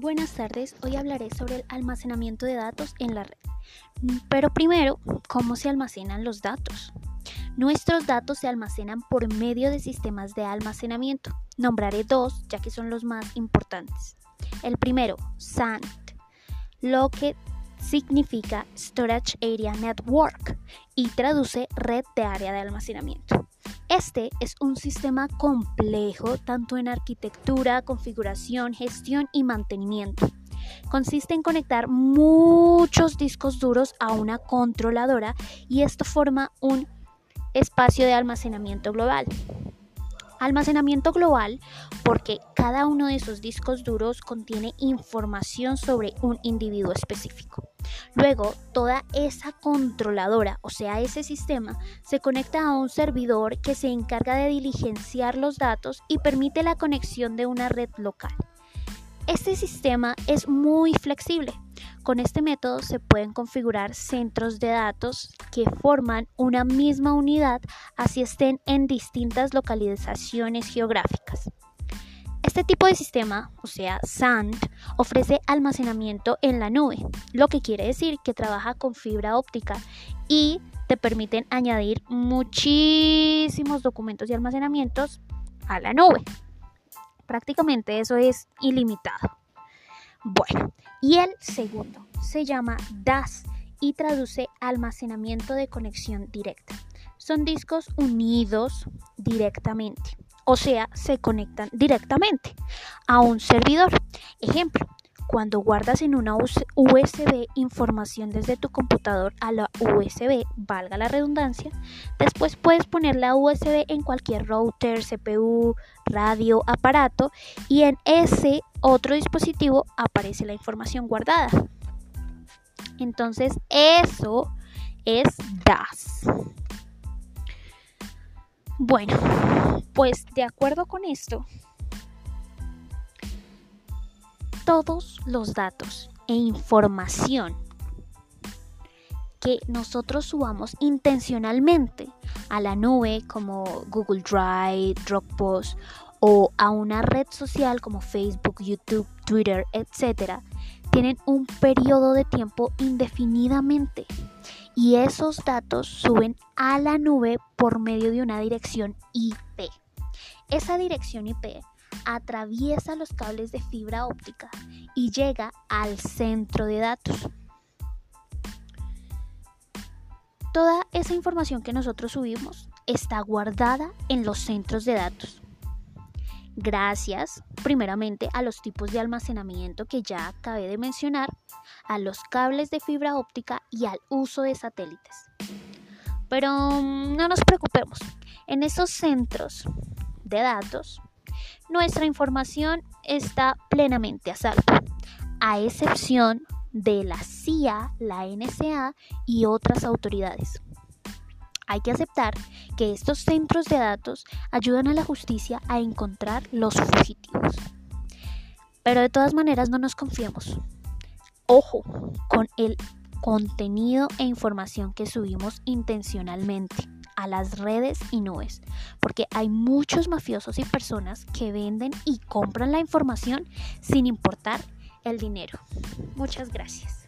Buenas tardes, hoy hablaré sobre el almacenamiento de datos en la red. Pero primero, ¿cómo se almacenan los datos? Nuestros datos se almacenan por medio de sistemas de almacenamiento. Nombraré dos, ya que son los más importantes. El primero, SANT, lo que significa Storage Area Network y traduce red de área de almacenamiento. Este es un sistema complejo tanto en arquitectura, configuración, gestión y mantenimiento. Consiste en conectar muchos discos duros a una controladora y esto forma un espacio de almacenamiento global. Almacenamiento global porque cada uno de esos discos duros contiene información sobre un individuo específico. Luego, toda esa controladora, o sea, ese sistema, se conecta a un servidor que se encarga de diligenciar los datos y permite la conexión de una red local. Este sistema es muy flexible. Con este método se pueden configurar centros de datos que forman una misma unidad así estén en distintas localizaciones geográficas. Este tipo de sistema, o sea, SAND, ofrece almacenamiento en la nube, lo que quiere decir que trabaja con fibra óptica y te permiten añadir muchísimos documentos y almacenamientos a la nube. Prácticamente eso es ilimitado. Bueno, y el segundo se llama DAS y traduce almacenamiento de conexión directa. Son discos unidos directamente o sea, se conectan directamente a un servidor. Ejemplo, cuando guardas en una USB información desde tu computador a la USB, valga la redundancia, después puedes poner la USB en cualquier router, CPU, radio, aparato y en ese otro dispositivo aparece la información guardada. Entonces eso es DAS. Bueno, pues de acuerdo con esto, todos los datos e información que nosotros subamos intencionalmente a la nube como Google Drive, Dropbox o a una red social como Facebook, YouTube, Twitter, etc., tienen un periodo de tiempo indefinidamente y esos datos suben a la nube por medio de una dirección IP. Esa dirección IP atraviesa los cables de fibra óptica y llega al centro de datos. Toda esa información que nosotros subimos está guardada en los centros de datos gracias primeramente a los tipos de almacenamiento que ya acabé de mencionar, a los cables de fibra óptica y al uso de satélites. Pero mm, no nos preocupemos, en esos centros de datos, nuestra información está plenamente a salvo, a excepción de la CIA, la NSA y otras autoridades. Hay que aceptar que estos centros de datos ayudan a la justicia a encontrar los fugitivos. Pero de todas maneras no nos confiemos. Ojo con el contenido e información que subimos intencionalmente a las redes y nubes, porque hay muchos mafiosos y personas que venden y compran la información sin importar el dinero. Muchas gracias.